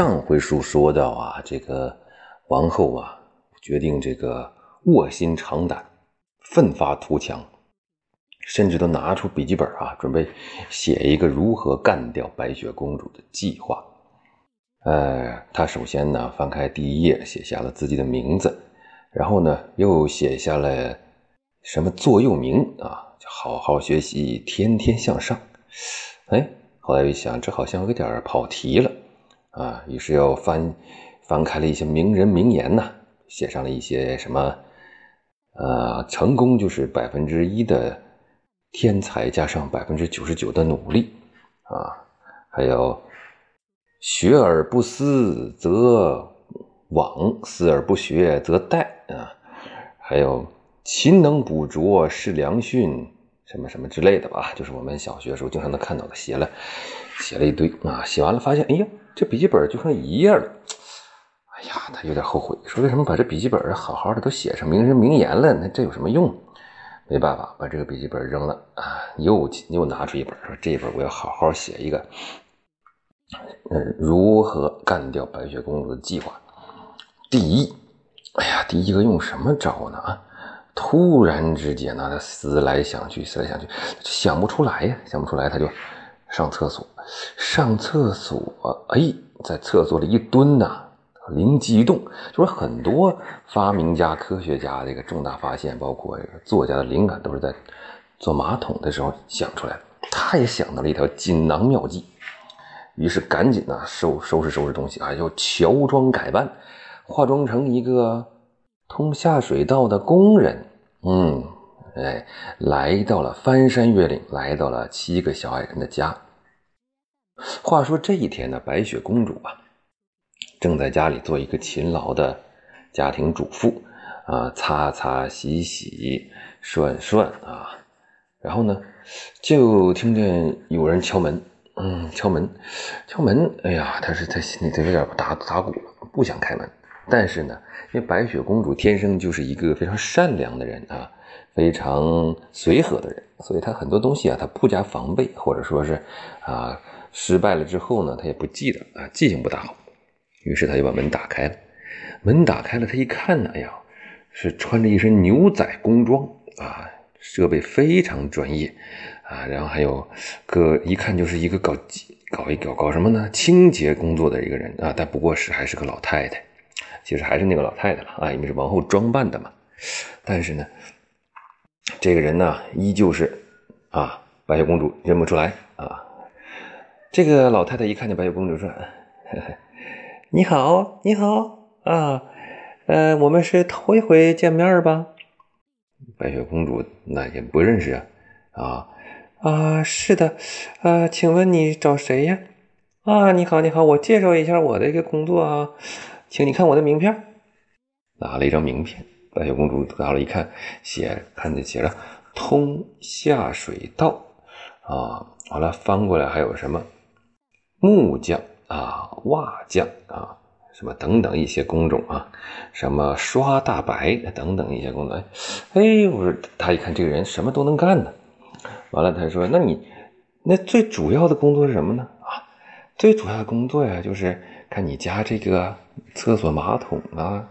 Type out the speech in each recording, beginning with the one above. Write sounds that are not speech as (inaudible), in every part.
上回书说到啊，这个王后啊决定这个卧薪尝胆，奋发图强，甚至都拿出笔记本啊，准备写一个如何干掉白雪公主的计划。呃，他首先呢翻开第一页，写下了自己的名字，然后呢又写下了什么座右铭啊，好好学习，天天向上。哎，后来一想，这好像有点跑题了啊，于是又翻翻开了一些名人名言呐，写上了一些什么，呃，成功就是百分之一的天才加上百分之九十九的努力啊，还有。学而不思则罔，思而不学则殆啊！还有勤能补拙是良训，什么什么之类的吧，就是我们小学时候经常能看到的。写了，写了一堆啊，写完了发现，哎呀，这笔记本就剩一页了。哎呀，他有点后悔，说为什么把这笔记本好好的都写上名人名言了？那这有什么用？没办法，把这个笔记本扔了啊！又又拿出一本，说这一本我要好好写一个。嗯，如何干掉白雪公主的计划？第一，哎呀，第一个用什么招呢？啊，突然之间呢，他思来想去，思来想去，想不出来呀，想不出来，他就上厕所。上厕所，哎，在厕所里一蹲呐，灵机一动，就是很多发明家、科学家这个重大发现，包括这个作家的灵感，都是在坐马桶的时候想出来的。他也想到了一条锦囊妙计。于是赶紧呢收收拾收拾东西啊，又乔装改扮，化妆成一个通下水道的工人。嗯，哎，来到了翻山越岭，来到了七个小矮人的家。话说这一天呢，白雪公主啊，正在家里做一个勤劳的家庭主妇啊，擦擦洗洗涮涮啊，然后呢，就听见有人敲门。嗯，敲门，敲门。哎呀，他是他心里他有点打打鼓了，不想开门。但是呢，因为白雪公主天生就是一个非常善良的人啊，非常随和的人，所以她很多东西啊，她不加防备，或者说是啊，失败了之后呢，她也不记得啊，记性不大好。于是他就把门打开了。门打开了，他一看呢，哎呀，是穿着一身牛仔工装啊，设备非常专业。啊，然后还有个一看就是一个搞搞一搞搞什么呢？清洁工作的一个人啊，但不过是还是个老太太，其实还是那个老太太了啊，因为是王后装扮的嘛。但是呢，这个人呢，依旧是啊，白雪公主认不出来啊。这个老太太一看见白雪公主说：“ (laughs) 你好，你好啊，呃，我们是头一回见面吧？”白雪公主那也不认识啊，啊。啊，是的，啊，请问你找谁呀？啊，你好，你好，我介绍一下我的一个工作啊，请你看我的名片。拿了一张名片，白雪公主拿了一看，写看着写着通下水道啊，完了翻过来还有什么木匠啊、瓦匠啊，什么等等一些工种啊，什么刷大白等等一些工种。哎，我说他一看这个人什么都能干呢。完了，他说：“那你那最主要的工作是什么呢？啊，最主要的工作呀，就是看你家这个厕所马桶啊，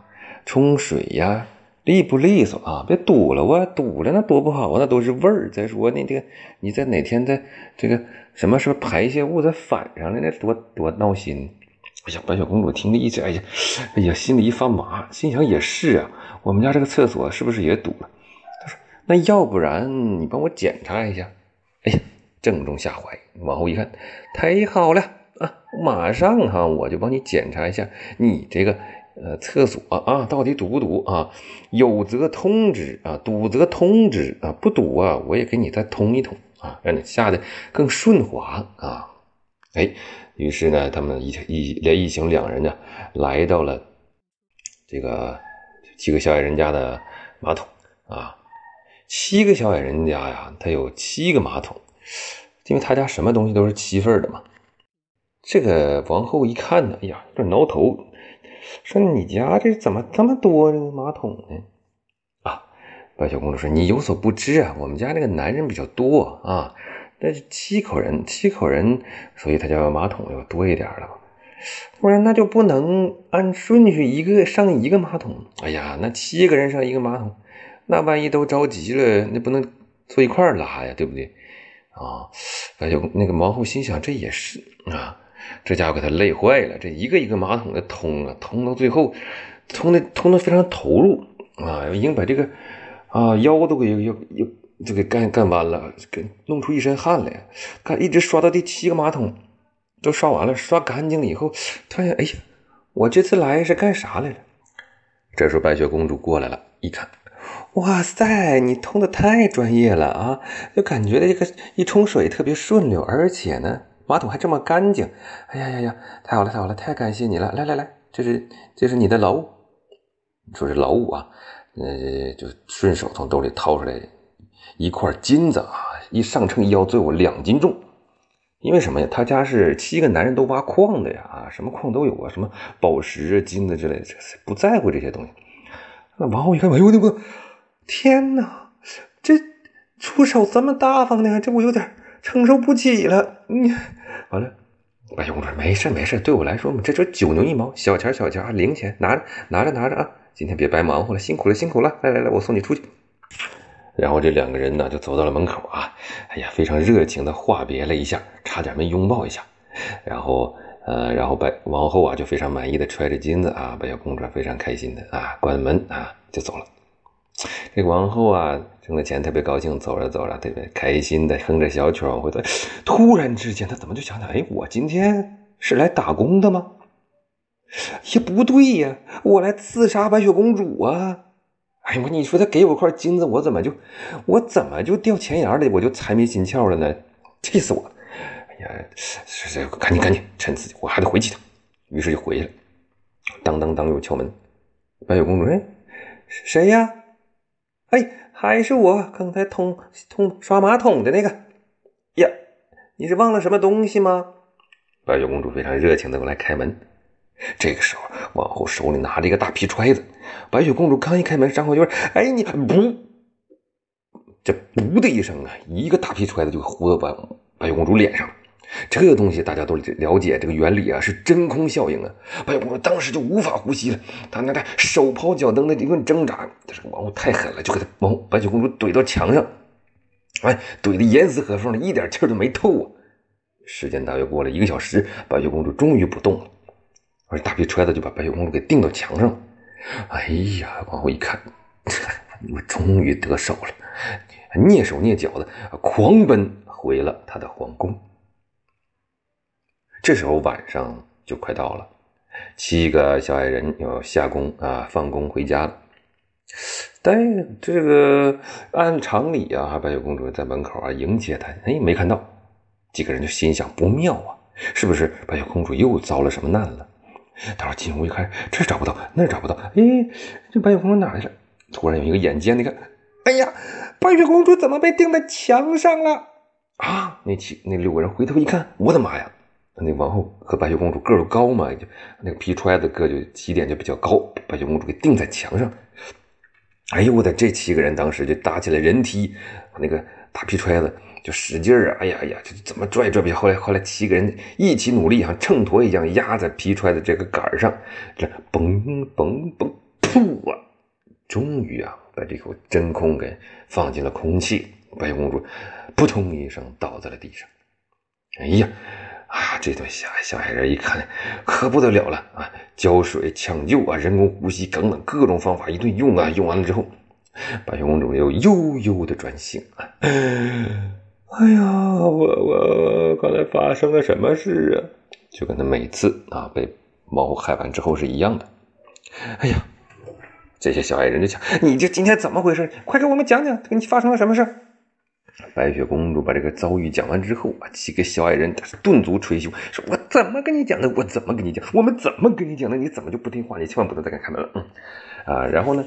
冲水呀，利不利索啊？别堵了我，堵了那多不好啊，那都是味儿。再说那这个你在哪天在这个什么时候排泄物再反上来，那多多闹心。哎呀，白雪公主听着一直，哎呀，哎呀，心里一发麻，心想也是啊，我们家这个厕所是不是也堵了？”她说那要不然你帮我检查一下？哎呀，正中下怀。往后一看，太好了啊！马上哈，我就帮你检查一下你这个呃厕所啊，到底堵不堵啊？有则通之啊，堵则通之啊，不堵啊，我也给你再通一通啊，让你下的更顺滑啊。哎，于是呢，他们一一连一行两人呢，来到了这个七个小矮人家的马桶啊。七个小矮人家呀，他有七个马桶，因为他家什么东西都是七份的嘛。这个王后一看呢，哎呀，有点挠头，说：“你家这怎么这么多马桶呢？”啊，白雪公主说：“你有所不知啊，我们家那个男人比较多啊，那是七口人，七口人，所以他家马桶要多一点了。”不然那就不能按顺序一个上一个马桶。哎呀，那七个人上一个马桶，那万一都着急了，那不能坐一块拉呀，对不对？啊，白雪那个王后心想，这也是啊，这家伙给他累坏了，这一个一个马桶的通啊，通到最后，通的通的非常投入啊，已经把这个啊腰都给又又又就给干干弯了，给弄出一身汗来，干一直刷到第七个马桶。都刷完了，刷干净了以后，突然，哎呀，我这次来是干啥来了？这时候白雪公主过来了，一看，哇塞，你通的太专业了啊！就感觉这个一冲水特别顺溜，而且呢，马桶还这么干净。哎呀呀呀，太好了，太好了，太感谢你了！来来来，这是这是你的劳务，说是劳务啊，呃，就顺手从兜里掏出来一块金子啊，一上秤一腰，最后两斤重。因为什么呀？他家是七个男人都挖矿的呀，啊，什么矿都有啊，什么宝石、金子之类的，不在乎这些东西。那王后一看，哎呦，那个天哪，这出手这么大方呢？这我有点承受不起了。你完了，白雪公主说：“没事没事，对我来说嘛，这就九牛一毛，小钱小钱啊，零钱拿着拿着拿着啊！今天别白忙活了，辛苦了辛苦了。来来来，我送你出去。”然后这两个人呢，就走到了门口啊，哎呀，非常热情的话别了一下，差点没拥抱一下。然后，呃，然后白王后啊，就非常满意的揣着金子啊，白雪公主非常开心的啊，关门啊就走了。(laughs) 这王后啊，挣了钱特别高兴，走着走着特别开心的哼着小曲往回走。突然之间，她怎么就想起来，哎，我今天是来打工的吗？也不对呀，我来刺杀白雪公主啊！哎呀，我你说他给我块金子，我怎么就我怎么就掉钱眼里，我就财迷心窍了呢？气死我了！哎呀，是是，赶紧赶紧，趁此我还得回去一趟。于是就回去了。当当当，又敲门。白雪公主，哎，谁呀？哎，还是我刚才通通刷马桶的那个呀？你是忘了什么东西吗？白雪公主非常热情的过来开门。这个时候，王后手里拿着一个大皮揣子。白雪公主刚一开门，张口就是：“哎，你不！”这“不”的一声啊，一个大皮揣子就呼到白白雪公主脸上了。这个东西大家都了解，这个原理啊是真空效应啊。白雪公主当时就无法呼吸了，她那她手刨脚蹬的一顿挣扎。但是王后太狠了，就给她王白雪公主怼到墙上，哎，怼的严丝合缝的，一点气都没透啊。时间大约过了一个小时，白雪公主终于不动了。而大皮揣子就把白雪公主给钉到墙上了。哎呀，王后一看，(laughs) 我终于得手了，蹑手蹑脚的狂奔回了他的皇宫。这时候晚上就快到了，七个小矮人要下工啊，放工回家了。但这个按常理啊，白雪公主在门口啊迎接他，哎，没看到。几个人就心想不妙啊，是不是白雪公主又遭了什么难了？到时候进屋一看，这找不到，那找不到，哎，这白雪公主哪去了？突然有一个眼尖，的看，哎呀，白雪公主怎么被钉在墙上了？啊！那七那六个人回头一看，我的妈呀！那王后和白雪公主个儿高嘛，就那个皮揣子个就起点就比较高，白雪公主给钉在墙上。哎呦我的，这七个人当时就搭起来人梯，那个大皮揣子。就使劲儿啊！哎呀呀，就怎么拽也拽不下。后来后来七个人一起努力，像秤砣一样压在皮揣的这个杆上，这嘣嘣嘣，噗啊！终于啊，把这口真空给放进了空气。白雪公主扑通一声倒在了地上。哎呀啊！这对小小矮人一看可不得了了啊！浇水、抢救啊、人工呼吸等等各种方法一顿用啊，用完了之后，白雪公主又悠悠的转醒了。(laughs) 哎呀，我我刚才发生了什么事啊？就跟他每次啊被猫害完之后是一样的。哎呀，这些小矮人就讲：“你这今天怎么回事？快给我们讲讲，给你发生了什么事？”白雪公主把这个遭遇讲完之后啊，几个小矮人顿足捶胸，说：“我怎么跟你讲的？我怎么跟你讲？我们怎么跟你讲的？你怎么就不听话？你千万不能再敢开门了。”嗯啊，然后呢？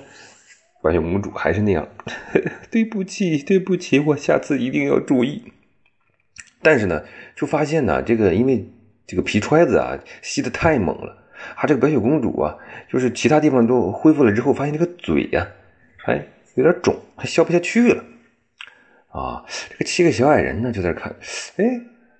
白雪公主还是那样，(laughs) 对不起，对不起，我下次一定要注意。但是呢，就发现呢，这个因为这个皮揣子啊吸的太猛了，她这个白雪公主啊，就是其他地方都恢复了之后，发现这个嘴呀，哎，有点肿，还消不下去了。啊，这个七个小矮人呢就在看，哎，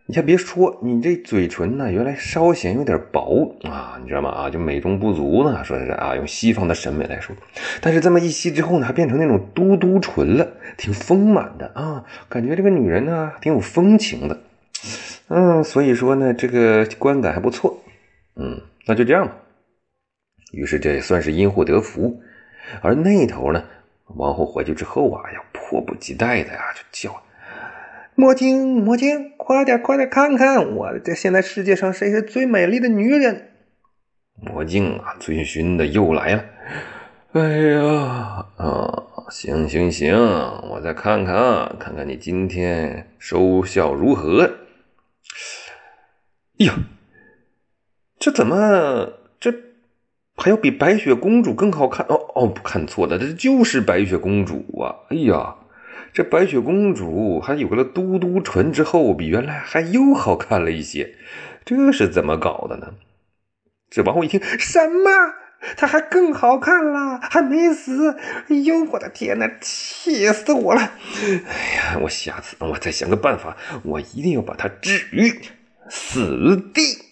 你还别说，你这嘴唇呢，原来稍显有点薄啊，你知道吗？啊，就美中不足呢，说是啊，用西方的审美来说，但是这么一吸之后呢，还变成那种嘟嘟唇了，挺丰满的啊，感觉这个女人呢，挺有风情的，嗯，所以说呢，这个观感还不错，嗯，那就这样吧。于是这也算是因祸得福，而那头呢，王后回去之后啊，要迫不及待的呀，就叫。魔镜，魔镜，快点，快点看看我这现在世界上谁是最美丽的女人？魔镜啊，醉醺的又来了。哎呀，啊，行行行，我再看看，看看你今天收效如何。哎呀，这怎么还要比白雪公主更好看？哦哦，看错了，这就是白雪公主啊！哎呀。这白雪公主还有了嘟嘟唇之后，比原来还又好看了一些，这是怎么搞的呢？这王后一听，什么？她还更好看了，还没死！哎呦，我的天哪，气死我了！哎呀，我下次我再想个办法，我一定要把她置于死地。